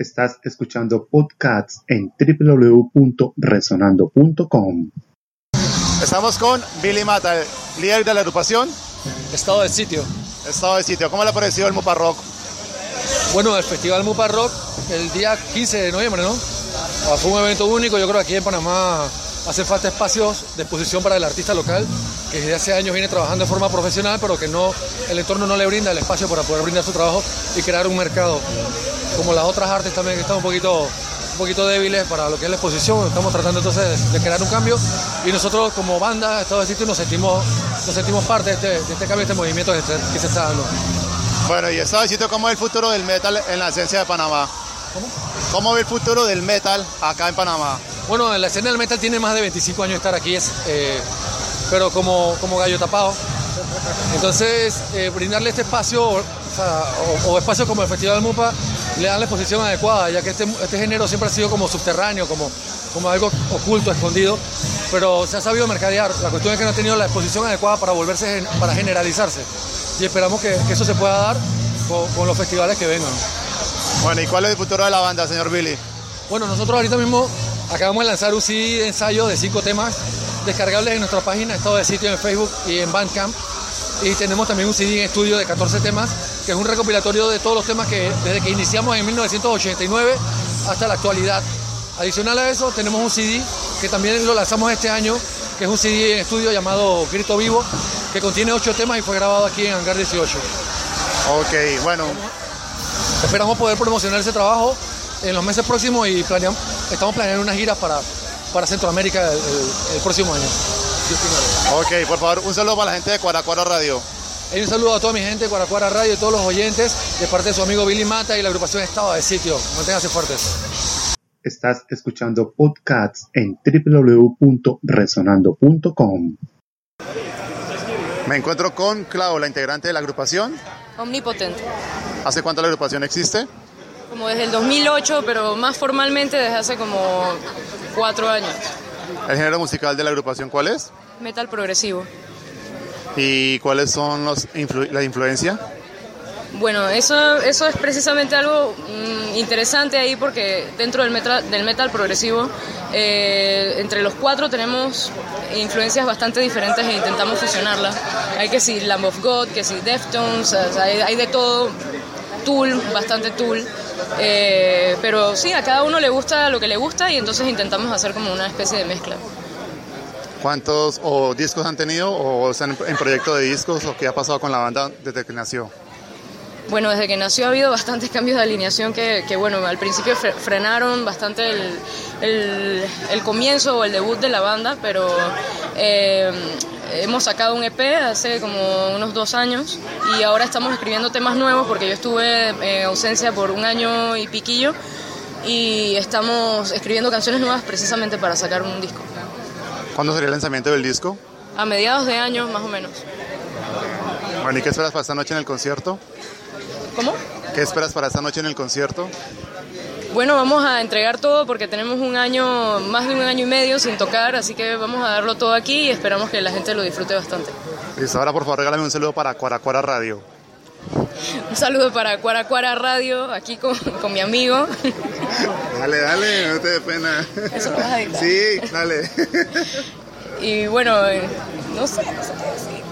Estás escuchando podcasts en www.resonando.com. Estamos con Billy Mata, el líder de la agrupación. Estado de sitio. Estado de sitio. ¿Cmo le ha parecido el Mupa Rock? Bueno, el Festival Mupa Rock el día 15 de noviembre, ¿no? Ah, Fue un evento único. Yo creo que aquí en Panamá hace falta espacios de exposición para el artista local, que desde hace años viene trabajando de forma profesional, pero que no, el entorno no le brinda el espacio para poder brindar su trabajo y crear un mercado. Como las otras artes también que están un poquito, un poquito débiles para lo que es la exposición, estamos tratando entonces de crear un cambio y nosotros como banda, Estado de Sitio, nos sentimos, nos sentimos parte de este, de este cambio, de este movimiento que se, que se está dando. Bueno, y Estado de sitio, ¿cómo es el futuro del metal en la esencia de Panamá? ¿Cómo? ¿Cómo ve el futuro del metal acá en Panamá? Bueno, la escena del metal tiene más de 25 años de estar aquí, es, eh, pero como, como gallo tapado. Entonces, eh, brindarle este espacio, o, o- o espacio como el Festival Mupa, le dan la exposición adecuada, ya que este, este género siempre ha sido como subterráneo, como, como algo oculto, escondido, pero se ha sabido mercadear. La cuestión es que no ha tenido la exposición adecuada para volverse, para generalizarse. Y esperamos que, que eso se pueda dar con, con los festivales que vengan. Bueno, ¿y cuál es el futuro de la banda, señor Billy? Bueno, nosotros ahorita mismo acabamos de lanzar un CD de ensayo de cinco temas descargables en nuestra página, estado de sitio en Facebook y en Bandcamp. Y tenemos también un CD en estudio de 14 temas, que es un recopilatorio de todos los temas que desde que iniciamos en 1989 hasta la actualidad. Adicional a eso, tenemos un CD que también lo lanzamos este año, que es un CD en estudio llamado Grito Vivo, que contiene ocho temas y fue grabado aquí en Hangar 18. Ok, bueno, Esperamos poder promocionar ese trabajo en los meses próximos y planeamos, estamos planeando unas giras para, para Centroamérica el, el- el próximo año. Ok, por favor, un saludo para la gente de Cuaracuara Radio. Un saludo a toda mi gente de Cuaracuara Radio y todos los oyentes de parte de su amigo Billy Mata y la agrupación Estado de Sitio. Manténganse fuertes. Estás escuchando podcasts en www.resonando.com. Me encuentro con Clau, la integrante de la agrupación. Omnipotente. ¿Hace cuánto la agrupación existe? Como desde el 2008, pero más formalmente desde hace como cuatro años. ¿El género musical de la agrupación cuál es? Metal progresivo. ¿Y cuáles son los influ- la? Bueno, eso, eso es precisamente algo mm, interesante ahí porque dentro del metal, del metal progresivo, eh, entre los cuatro tenemos influencias bastante diferentes e intentamos fusionarlas. Hay que si Lamb of God, que si Deftones, o hay de todo, Tool, bastante Tool. Eh, pero sí, a cada uno le gusta lo que le gusta y entonces intentamos hacer como una especie de mezcla. ¿Cuántos o discos han tenido o están en, proyecto de discos o qué ha pasado con la banda desde que nació? Bueno, desde que nació ha habido bastantes cambios de alineación que, que, bueno, al principio fre- frenaron bastante el, el- el comienzo o el debut de la banda, pero eh, hemos sacado un EP hace como unos dos años y ahora estamos escribiendo temas nuevos porque yo estuve en ausencia por un año y piquillo y estamos escribiendo canciones nuevas precisamente para sacar un disco. ¿Cuándo sería el lanzamiento del disco? A mediados de año más o menos. Bueno, ¿y qué esperas para esta noche en el concierto? ¿Cómo? ¿Qué esperas para esta noche en el concierto? Bueno, vamos a entregar todo porque tenemos un año, más de un año y medio sin tocar, así que vamos a darlo todo aquí y esperamos que la gente lo disfrute bastante. Listo, ahora por favor regálame un saludo para Cuaracuara Radio. Un saludo para Cuaracuara Radio, aquí con, con mi amigo. Dale, dale, no te dé pena. Eso lo vas a editar. Sí, dale. Y bueno, eh, no sé, no sé qué decir.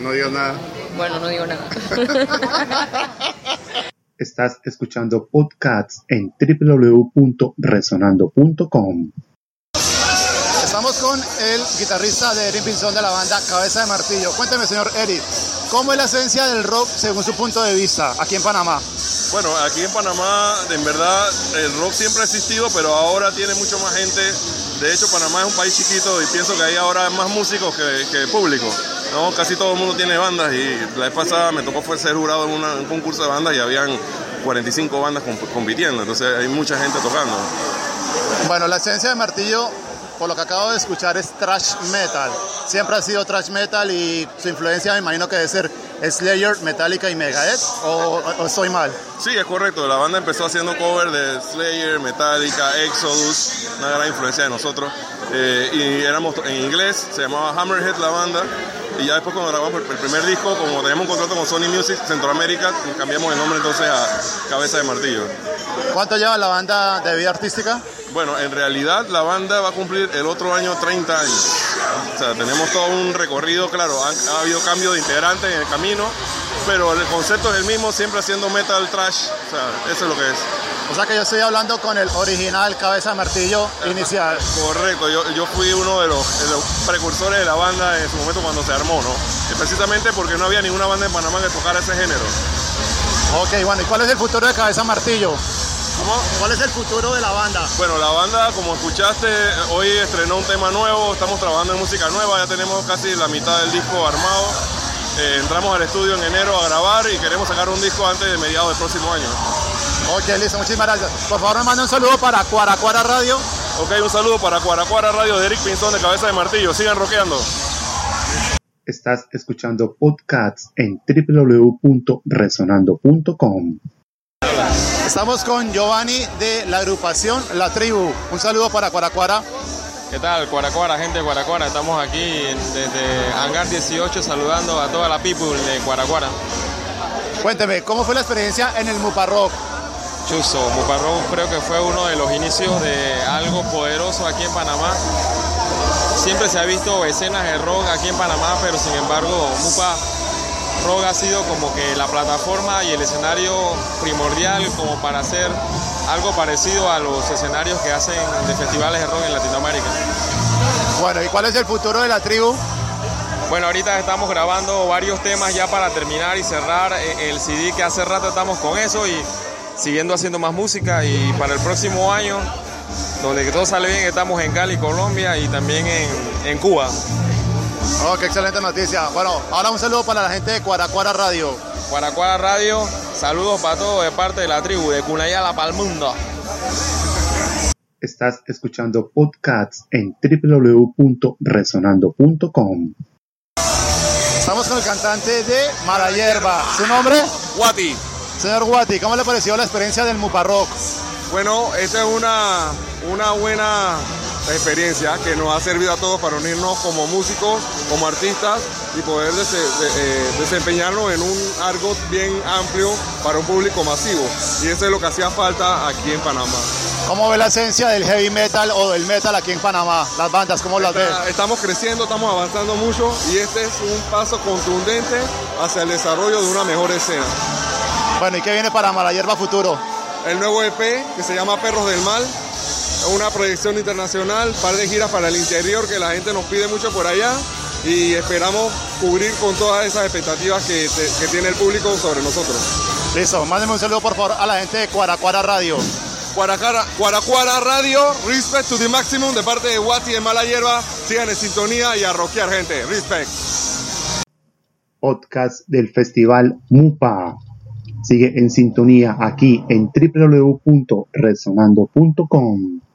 No digas nada. Bueno, no digo nada. Estás escuchando podcasts en www.resonando.com. Estamos con el guitarrista de Erin Pinzón de la banda Cabeza de Martillo. Cuénteme, señor Eric, ¿cómo es la esencia del rock según su punto de vista aquí en Panamá? Bueno, aquí en Panamá, en verdad, el rock siempre ha existido, pero ahora tiene mucho más gente. De hecho, Panamá es un país chiquito y pienso que hay ahora más músicos que, público. Casi todo el mundo tiene bandas y la vez pasada me tocó ser jurado en un concurso de bandas y habían 45 bandas comp- compitiendo, entonces hay mucha gente tocando. Bueno, la esencia de Martillo, por lo que acabo de escuchar, es thrash metal. Siempre ha sido thrash metal y su influencia me imagino que debe ser Slayer, Metallica y Megadeth, o, o estoy mal. Sí, es correcto. La banda empezó haciendo cover de Slayer, Metallica, Exodus, una gran influencia de nosotros. Eh, y éramos en inglés, se llamaba Hammerhead la banda. Y ya después cuando grabamos el primer disco, como teníamos un contrato con Sony Music Centroamérica, cambiamos el nombre entonces a Cabeza de Martillo. ¿Cuánto lleva la banda de vida artística? Bueno, en realidad la banda va a cumplir el otro año 30 años. O sea, tenemos todo un recorrido, claro, ha, ha habido cambio de integrantes en el camino, pero el concepto es el mismo, siempre haciendo metal trash, o sea, eso es lo que es. O sea que yo estoy hablando con el original Cabeza de Martillo inicial. Correcto, yo, yo fui uno de los, de los, precursores de la banda en su momento cuando se armó, ¿no? Precisamente porque no había ninguna banda en Panamá que tocara ese género. Ok, bueno, ¿y cuál es el futuro de Cabeza Martillo? ¿Cómo? ¿Cuál es el futuro de la banda? Bueno, la banda, como escuchaste, hoy estrenó un tema nuevo, estamos trabajando en música nueva, ya tenemos casi la mitad del disco armado. Eh, entramos al estudio en enero a grabar y queremos sacar un disco antes de mediados del próximo año. Ok, listo, muchísimas gracias. Por favor, me manda un saludo para Cuaracuara Radio. Ok, un saludo para Cuaracuara Radio de Eric Pinzón de Cabeza de Martillo. Sigan rockeando. Estás escuchando podcasts en www.resonando.com. Estamos con Giovanni de la agrupación La Tribu. Un saludo para Cuaracuara. ¿Qué tal, Cuaracuara, gente de Cuaracuara? Estamos aquí desde Hangar 18 saludando a toda la people de Cuaracuara. Cuénteme, ¿cómo fue la experiencia en el Muparrock? Chuso, Muparrock creo que fue uno de los inicios de algo poderoso aquí en Panamá. Siempre se ha visto escenas de rock aquí en Panamá, pero sin embargo, Mupa Rock ha sido como que la plataforma y el escenario primordial como para hacer algo parecido a los escenarios que hacen de festivales de rock en Latinoamérica. Bueno, ¿y cuál es el futuro de la tribu? Bueno, ahorita estamos grabando varios temas ya para terminar y cerrar el CD que hace rato estamos con eso y siguiendo haciendo más música y para el próximo año, donde todo sale bien, estamos en Cali, Colombia y también en, en Cuba. Oh, qué excelente noticia. Bueno, ahora un saludo para la gente de Cuaracuara Radio. Cuaracuara Radio, saludos para todos de parte de la tribu, de Cunayala para el mundo. Estás escuchando podcasts en www.resonando.com. Estamos con el cantante de Mala Hierba. ¿Su nombre? Guati. Señor Guati, ¿cómo le pareció la experiencia del Muparrock? Bueno, esta es una, una buena experiencia que nos ha servido a todos para unirnos como músicos, como artistas y poder des de, eh, desempeñarnos en un algo bien amplio para un público masivo. Y eso es lo que hacía falta aquí en Panamá. ¿Cómo ve la esencia del heavy metal o del metal aquí en Panamá? Las bandas, ¿cómo las ve? Estamos creciendo, estamos avanzando mucho y este es un paso contundente hacia el desarrollo de una mejor escena. Bueno, ¿y qué viene para Mala Hierba Futuro? El nuevo EP que se llama Perros del Mal, una proyección internacional, par de giras para el interior que la gente nos pide mucho por allá y esperamos cubrir con todas esas expectativas que, te, que tiene el público sobre nosotros. Listo, mándeme un saludo por favor a la gente de Cuaracuara Radio. Cuaracara, Cuaracuara Radio, respect to the maximum de parte de Wati de Mala Hierba. Sigan en sintonía y a rockear, gente. Respect. Podcast del Festival MUPA. Sigue en sintonía aquí en www.resonando.com.